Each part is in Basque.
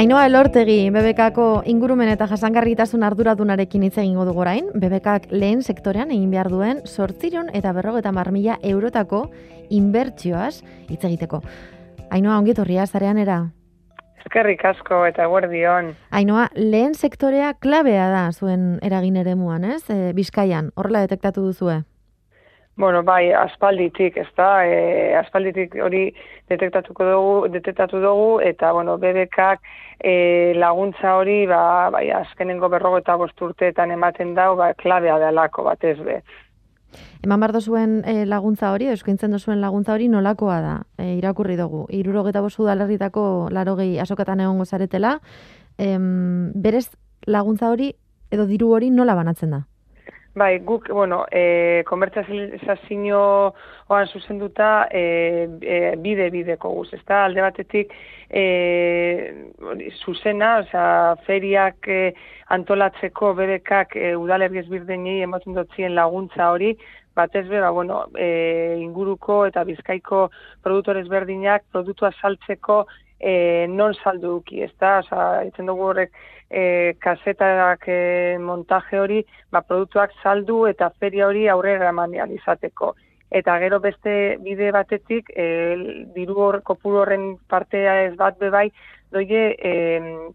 Ainoa elortegi, bebekako ingurumen eta jasangarritasun arduradunarekin hitz egingo dugu orain, bebekak lehen sektorean egin behar duen sortziron eta berrogeta marmila eurotako inbertsioaz hitz egiteko. Ainoa, ongi torria, zarean era? Eskerrik asko eta guardion. Ainoa, lehen sektorea klabea da zuen eragin ere muan, ez? E, Bizkaian, horrela detektatu duzue? Bueno, bai, aspalditik, ez da, e, aspalditik hori detektatuko dugu, detektatu dugu, eta, bueno, bebekak e, laguntza hori, ba, bai, azkenengo berrogo eta bosturteetan ematen dau, ba, klabea dalako, bat ez be. Eman bardo zuen e, laguntza hori, euskintzen duzuen laguntza hori nolakoa da, e, irakurri dugu. Iruro geta bosu dalerritako larogei asokatan egon gozaretela, berez laguntza hori edo diru hori nola banatzen da? Bai, guk, bueno, e, konbertsazio oan zuzenduta e, e, bide-bideko guz, ez da, alde batetik e, zuzena, osea, feriak e, antolatzeko bedekak e, udalergiz birdenei emoten dutzien laguntza hori, batez be, ba, bueno, e, inguruko eta bizkaiko produktorez berdinak produktua saltzeko e, non saldu duki, ez da, osea, dugu horrek, e, kasetak e, montaje hori, ba, produktuak saldu eta feria hori aurrera emanean izateko. Eta gero beste bide batetik, e, diru hor, kopuru horren partea ez bat bebai, doie e,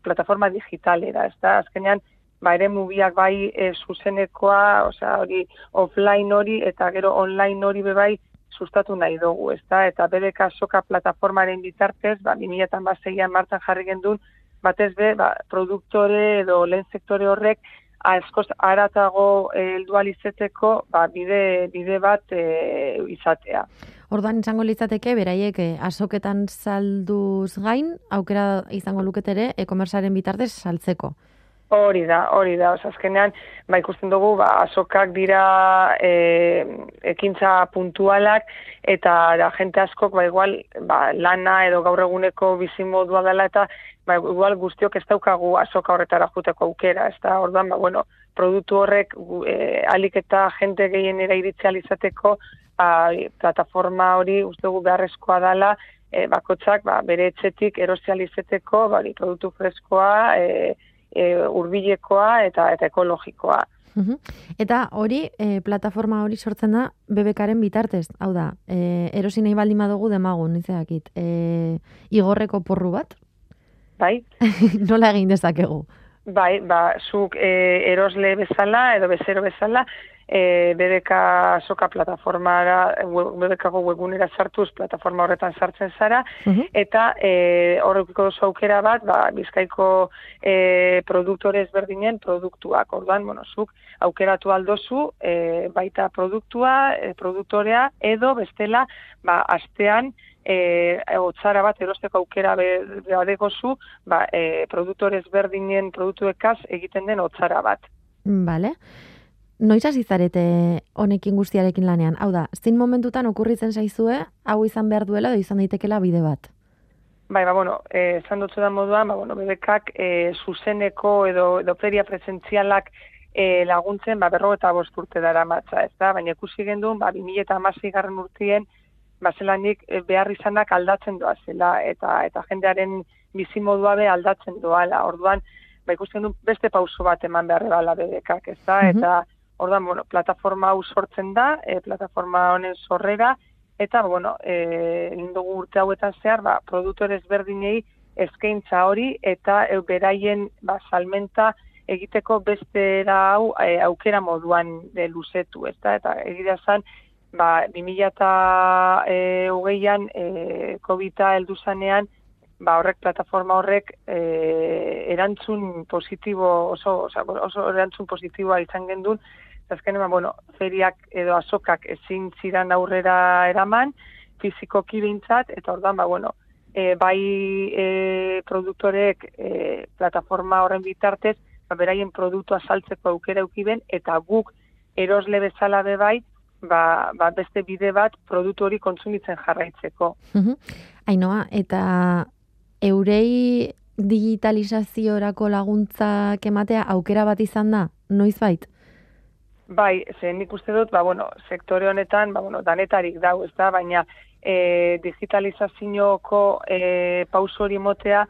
plataforma digitalera, ez da, azkenean, ba, ere mubiak bai e, zuzenekoa, osea, hori offline hori eta gero online hori bebai sustatu nahi dugu, ez da, eta BDK soka plataformaren bitartez, ba, 2006an martan jarri gendun, batez be, ba, produktore edo lehen sektore horrek askoz aratago heldu alizeteko ba, bide, bide bat e, izatea. Orduan izango litzateke beraiek eh, azoketan salduz gain aukera izango luketere e-komersaren bitartez saltzeko. Hori da, hori da. Azkenean, ba, ikusten dugu, ba, azokak dira e, ekintza puntualak, eta da, jente askok, ba, igual, ba, lana edo gaur eguneko bizimodua dela, eta ba, igual guztiok ez daukagu azoka horretara juteko aukera, ez da, orduan, ba, bueno, produktu horrek e, alik eta jente gehien era izateko, ba, plataforma hori uste dugu beharrezkoa dela, e, bakotzak, ba, bere etxetik erosializeteko, ba, produktu freskoa, e, e, urbilekoa eta eta ekologikoa. Eta hori, e, plataforma hori sortzen da bebekaren bitartez, hau da, e, erosi nahi baldin badugu demagun, nizeakit, e, igorreko porru bat, Bai. Nola egin dezakegu? Bai, ba, zuk e, erosle bezala edo bezero bezala, e, BBK soka plataformara, BBKko webunera sartuz plataforma horretan sartzen zara, eta e, horrekiko dozu aukera bat, ba, bizkaiko e, produktore ezberdinen produktuak. Orduan, bueno, zuk aukeratu aldozu, e, baita produktua, e, produktorea, edo bestela, ba, astean, e, otzara bat erosteko aukera badegozu, ba, e, produktore ezberdinen produktuekaz egiten den otzara bat. Vale. Noiz hasi zarete honekin guztiarekin lanean? Hau da, zin momentutan okurritzen zaizue, hau izan behar duela edo izan daitekela bide bat? Bai, ba, bueno, eh, esan dutzu da moduan, ba, bueno, bebekak eh, zuzeneko edo, edo feria presentzialak eh, laguntzen, ba, berro eta bosturte dara matza, ez da? Baina ikusi gendun, ba, 2000 eta garren urtien, ba, zelanik eh, behar izanak aldatzen doa zela, eta, eta jendearen bizimodua be aldatzen doala. Orduan, ba, ikusten du beste pauso bat eman behar bala bebekak, ez da? Eta, Ordan, bueno, plataforma hau sortzen da, e, plataforma honen sorrera, eta, bueno, e, lindugu urte hauetan zehar, ba, produktore ezberdinei eskaintza hori, eta e, beraien ba, salmenta egiteko beste hau e, aukera moduan de luzetu, ez da? Eta egitea zan, ba, 2000 eta e, hogeian, e, COVID-a heldu zanean, ba, horrek plataforma horrek e, erantzun positibo, oso, oso, oso erantzun positiboa izan gendun, azken ba, bueno, feriak edo azokak ezin zidan aurrera eraman, fizikoki bintzat, eta ordan, ba, bueno, e, bai e, produktorek e, plataforma horren bitartez, ba, beraien produktua saltzeko aukera eukiben, eta guk erosle bezala be bai, ba, ba, beste bide bat produktu hori kontsumitzen jarraitzeko. Ainoa, eta eurei digitalizaziorako laguntzak ematea aukera bat izan da, noiz bait? Bai, ze nik uste dut, ba, bueno, sektore honetan, ba, bueno, danetarik dau, ez da, baina e, digitalizazioko e, pauso hori motea,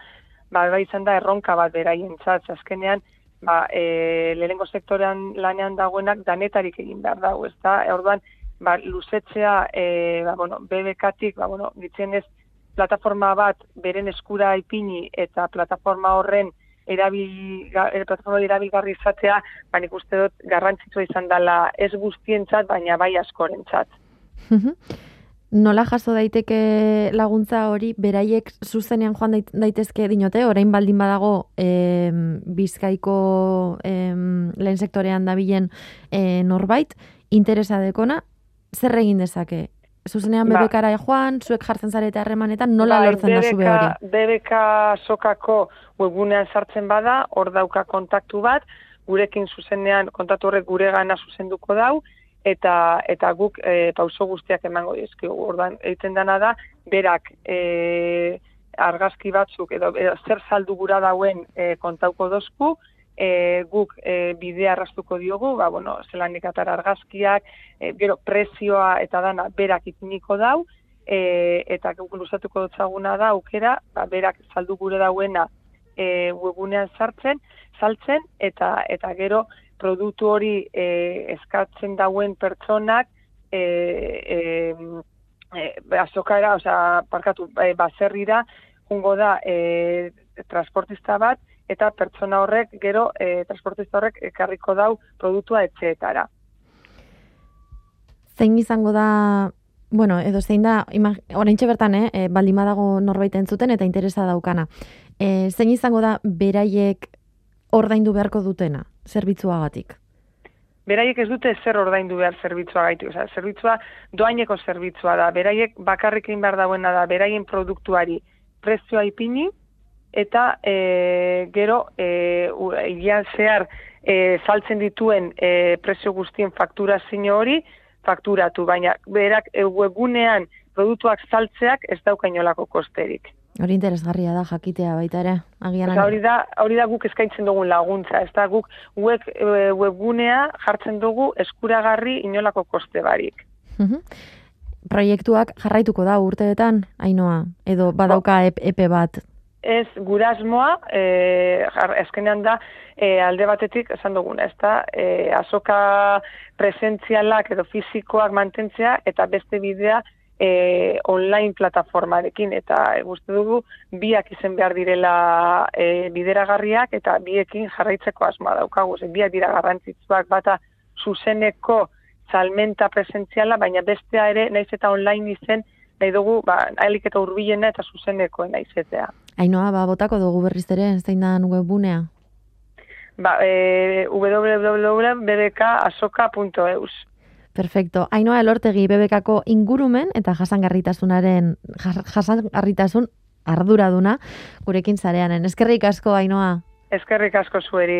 ba, bai izan da erronka bat beraien txatz, azkenean, ba, e, lehenengo sektorean lanean dagoenak danetarik egin behar dago, ez da, orduan, ba, luzetzea, e, ba, bueno, BBK-tik, ba, bueno, ez, plataforma bat beren eskura ipini eta plataforma horren erabil, e, plataforma erabilgarri izatea, ba, nik uste dut garrantzitsua izan dela ez guztientzat, baina bai askorentzat. Nola jaso daiteke laguntza hori, beraiek zuzenean joan daitezke dinote, orain baldin badago e, bizkaiko e, lehen sektorean dabilen e, norbait, interesa dekona, zer egin dezake? Zuzenean ba. bebekara joan, zuek jartzen zarete harremanetan, nola ba, lortzen da zube hori? Bebeka sokako webunean sartzen bada, hor dauka kontaktu bat, gurekin zuzenean kontaktu horrek gure gana zuzenduko dau, eta eta guk e, pauso guztiak emango dizkigu. Ordan egiten dana da berak e, argazki batzuk edo, zer saldu gura dauen e, kontauko dozku, e, guk e, bidea arrastuko diogu, ba, bueno, zelan ikatar argazkiak, e, gero prezioa eta dana berak ipiniko dau, e, eta guk luzatuko dutzaguna da, aukera, ba, berak saldu gure dauena e, webunean sartzen, saltzen, eta eta gero produktu hori e, eskatzen dauen pertsonak, e, e, e, azokara, oza, parkatu, e, baserrira, jungo da, e, transportista bat, eta pertsona horrek gero e, transportista horrek ekarriko dau produktua etxeetara. Zein izango da, bueno, edo zein da, orain bertan, eh, e, baldima dago norbait entzuten eta interesa daukana. E, zein izango da beraiek ordaindu beharko dutena, zerbitzuagatik? Beraiek ez dute zer ordaindu behar zerbitzua gaitu. Oza, zerbitzua doaineko zerbitzua da. Beraiek bakarrekin behar dauena da, beraien produktuari prezioa ipini, eta e, gero e, zehar e, saltzen dituen e, prezio guztien fakturazio hori fakturatu, baina berak e, webgunean produktuak saltzeak ez daukainolako kosterik. Hori interesgarria da jakitea baita ere. Agian hori da, hori da guk eskaintzen dugun laguntza, ez da guk web, e, webgunea jartzen dugu eskuragarri inolako koste barik. Proiektuak jarraituko da urteetan, ainoa, edo badauka epe bat? Ez gurasmoa, e, eskenean da, e, alde batetik, esan duguna, ez da, e, azoka presentzialak edo fizikoak mantentzea, eta beste bidea e, online plataformarekin, eta e, guzti dugu, biak izen behar direla e, bideragarriak, eta biekin jarraitzeko asmoa daukagu, ze biak dira garrantzitzuak, bata zuzeneko salmenta presentziala, baina bestea ere, naiz eta online izen, nahi dugu, ba, nahalik eta urbilena eta zuzenekoen naizetea. Ainoa, ba, botako dugu berriz ere, zein da webunea? Ba, e, www.bbkasoka.eus. Perfecto. Ainoa elortegi BBKako ingurumen eta jasangarritasunaren jasangarritasun arduraduna gurekin zareanen. Eskerrik asko, Ainoa. Eskerrik asko zueri.